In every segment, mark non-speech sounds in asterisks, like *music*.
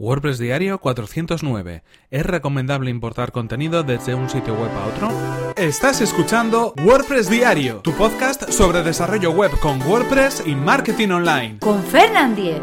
WordPress Diario 409. ¿Es recomendable importar contenido desde un sitio web a otro? Estás escuchando WordPress Diario, tu podcast sobre desarrollo web con WordPress y marketing online. Con Fernand Diez.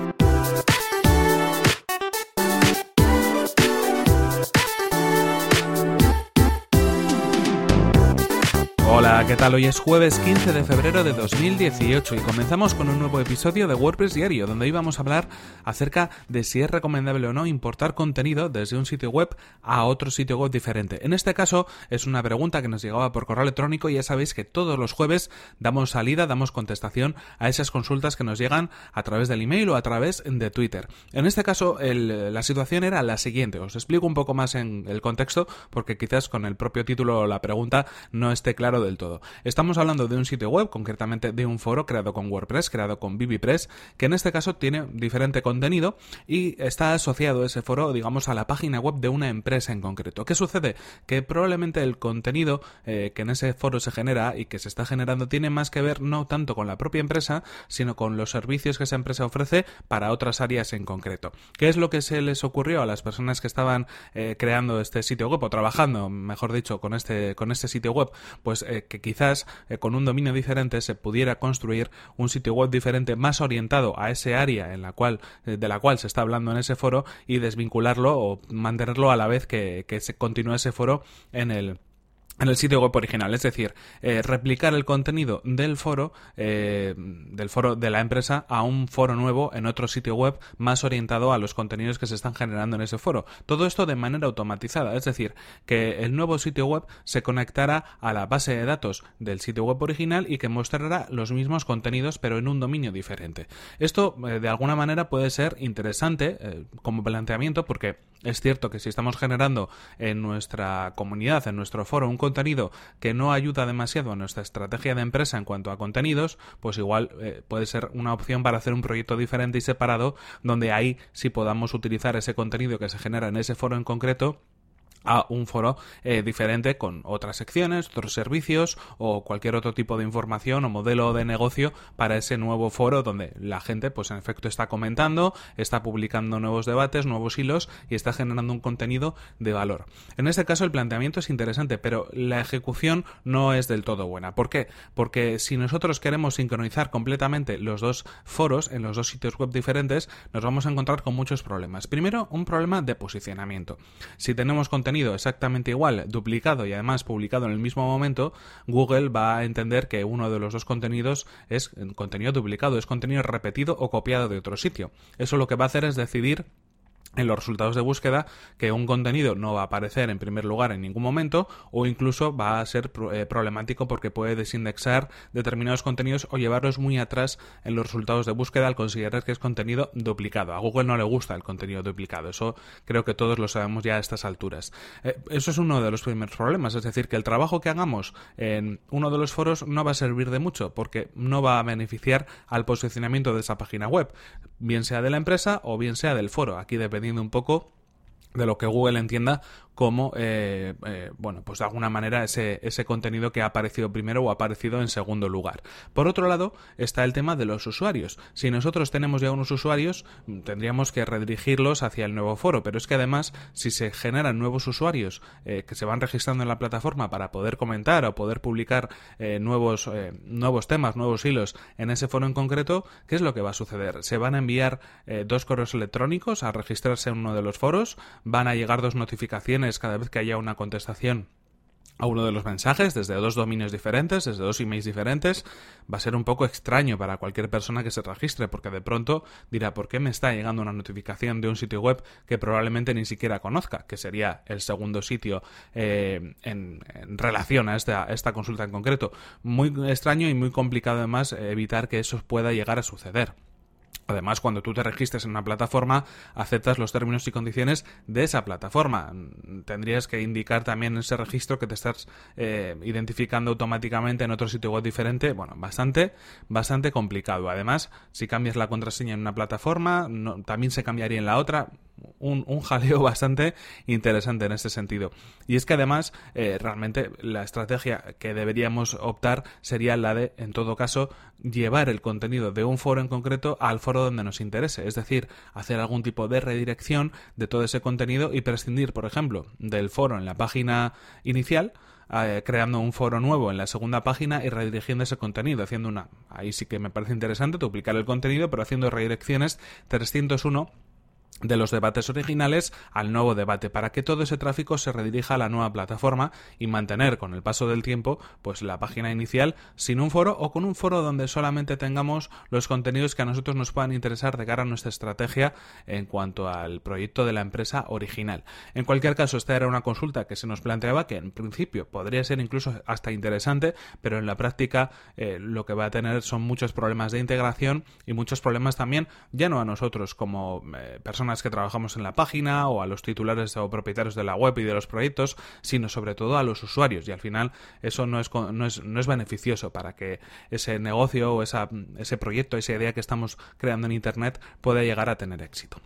Hola, ¿qué tal? Hoy es jueves 15 de febrero de 2018 y comenzamos con un nuevo episodio de WordPress Diario, donde hoy vamos a hablar acerca de si es recomendable o no importar contenido desde un sitio web a otro sitio web diferente. En este caso es una pregunta que nos llegaba por correo electrónico y ya sabéis que todos los jueves damos salida, damos contestación a esas consultas que nos llegan a través del email o a través de Twitter. En este caso la situación era la siguiente, os explico un poco más en el contexto porque quizás con el propio título la pregunta no esté claro del todo. Estamos hablando de un sitio web, concretamente de un foro creado con WordPress, creado con BBPress, que en este caso tiene diferente contenido y está asociado ese foro, digamos, a la página web de una empresa en concreto. ¿Qué sucede? Que probablemente el contenido eh, que en ese foro se genera y que se está generando tiene más que ver no tanto con la propia empresa, sino con los servicios que esa empresa ofrece para otras áreas en concreto. ¿Qué es lo que se les ocurrió a las personas que estaban eh, creando este sitio web o trabajando, mejor dicho, con este, con este sitio web? Pues eh, que quizás eh, con un dominio diferente se pudiera construir un sitio web diferente más orientado a ese área en la cual, eh, de la cual se está hablando en ese foro y desvincularlo o mantenerlo a la vez que, que se continúe ese foro en el en el sitio web original, es decir, eh, replicar el contenido del foro, eh, del foro de la empresa a un foro nuevo en otro sitio web más orientado a los contenidos que se están generando en ese foro. Todo esto de manera automatizada, es decir, que el nuevo sitio web se conectará a la base de datos del sitio web original y que mostrará los mismos contenidos pero en un dominio diferente. Esto eh, de alguna manera puede ser interesante como planteamiento porque es cierto que si estamos generando en nuestra comunidad, en nuestro foro, un contenido que no ayuda demasiado a nuestra estrategia de empresa en cuanto a contenidos, pues igual eh, puede ser una opción para hacer un proyecto diferente y separado donde ahí sí podamos utilizar ese contenido que se genera en ese foro en concreto a un foro eh, diferente con otras secciones, otros servicios o cualquier otro tipo de información o modelo de negocio para ese nuevo foro donde la gente pues en efecto está comentando, está publicando nuevos debates, nuevos hilos y está generando un contenido de valor. En este caso el planteamiento es interesante, pero la ejecución no es del todo buena. ¿Por qué? Porque si nosotros queremos sincronizar completamente los dos foros en los dos sitios web diferentes, nos vamos a encontrar con muchos problemas. Primero, un problema de posicionamiento. Si tenemos contenido exactamente igual, duplicado y además publicado en el mismo momento, Google va a entender que uno de los dos contenidos es contenido duplicado, es contenido repetido o copiado de otro sitio. Eso lo que va a hacer es decidir en los resultados de búsqueda que un contenido no va a aparecer en primer lugar en ningún momento o incluso va a ser eh, problemático porque puede desindexar determinados contenidos o llevarlos muy atrás en los resultados de búsqueda al considerar que es contenido duplicado. A Google no le gusta el contenido duplicado, eso creo que todos lo sabemos ya a estas alturas. Eh, eso es uno de los primeros problemas, es decir, que el trabajo que hagamos en uno de los foros no va a servir de mucho porque no va a beneficiar al posicionamiento de esa página web, bien sea de la empresa o bien sea del foro. Aquí un poco de lo que Google entienda como, eh, eh, bueno, pues de alguna manera ese, ese contenido que ha aparecido primero o ha aparecido en segundo lugar. Por otro lado, está el tema de los usuarios. Si nosotros tenemos ya unos usuarios, tendríamos que redirigirlos hacia el nuevo foro, pero es que además, si se generan nuevos usuarios eh, que se van registrando en la plataforma para poder comentar o poder publicar nuevos, nuevos temas, nuevos hilos en ese foro en concreto, ¿qué es lo que va a suceder? Se van a enviar dos correos electrónicos a registrarse en uno de los foros, van a llegar dos notificaciones cada vez que haya una contestación a uno de los mensajes desde dos dominios diferentes, desde dos emails diferentes, va a ser un poco extraño para cualquier persona que se registre, porque de pronto dirá, ¿por qué me está llegando una notificación de un sitio web que probablemente ni siquiera conozca? Que sería el segundo sitio eh, en, relación a esta, esta consulta en concreto. Muy extraño y muy complicado además evitar que eso pueda llegar a suceder. Además, cuando tú te registres en una plataforma, aceptas los términos y condiciones de esa plataforma. Tendrías que indicar también en ese registro que te estás eh, identificando automáticamente en otro sitio web diferente. Bueno, bastante, bastante complicado. Además, si cambias la contraseña en una plataforma, también se cambiaría en la otra un, jaleo *laughs* bastante interesante en este sentido. Y es que además, eh, realmente la estrategia que deberíamos optar sería la de, en todo caso, llevar el contenido de un foro en concreto al foro donde nos interese. Es decir, hacer algún tipo de redirección de todo ese contenido y prescindir, por ejemplo, del foro en la página inicial eh, creando un foro nuevo en la segunda página y redirigiendo ese contenido, haciendo una... Ahí sí que me parece interesante duplicar el contenido, pero haciendo redirecciones 301 de los debates originales al nuevo debate para que todo ese tráfico se redirija a la nueva plataforma y mantener con el paso del tiempo pues la página inicial sin un foro o con un foro donde solamente tengamos los contenidos que a nosotros nos puedan interesar de cara a nuestra estrategia en cuanto al proyecto de la empresa original. En cualquier caso, esta era una consulta que se nos planteaba que en principio podría ser incluso hasta interesante, pero en la práctica eh, lo que va a tener son muchos problemas de integración y muchos problemas también ya no a nosotros como eh, personas que trabajamos en la página o a los titulares o propietarios de la web y de los proyectos, sino sobre todo a los usuarios. Y al final eso no es, no es, no es beneficioso para que ese negocio o esa, ese proyecto, esa idea que estamos creando en Internet pueda llegar a tener éxito.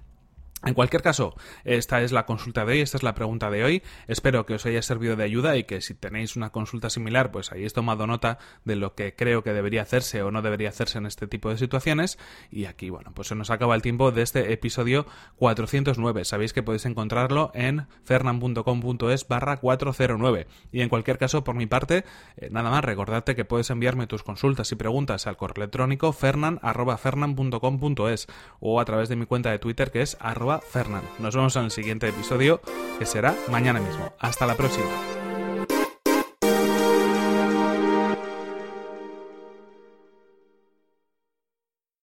En cualquier caso, esta es la consulta de hoy, esta es la pregunta de hoy. Espero que os haya servido de ayuda y que si tenéis una consulta similar, pues hayáis tomado nota de lo que creo que debería hacerse o no debería hacerse en este tipo de situaciones. Y aquí, bueno, pues se nos acaba el tiempo de este episodio 409. Sabéis que podéis encontrarlo en fernan.com.es barra 409. Y en cualquier caso, por mi parte, eh, nada más, recordarte que puedes enviarme tus consultas y preguntas al correo electrónico fernan.fernan.com.es o a través de mi cuenta de Twitter que es arroba. Nos vemos en el siguiente episodio, que será mañana mismo. Hasta la próxima.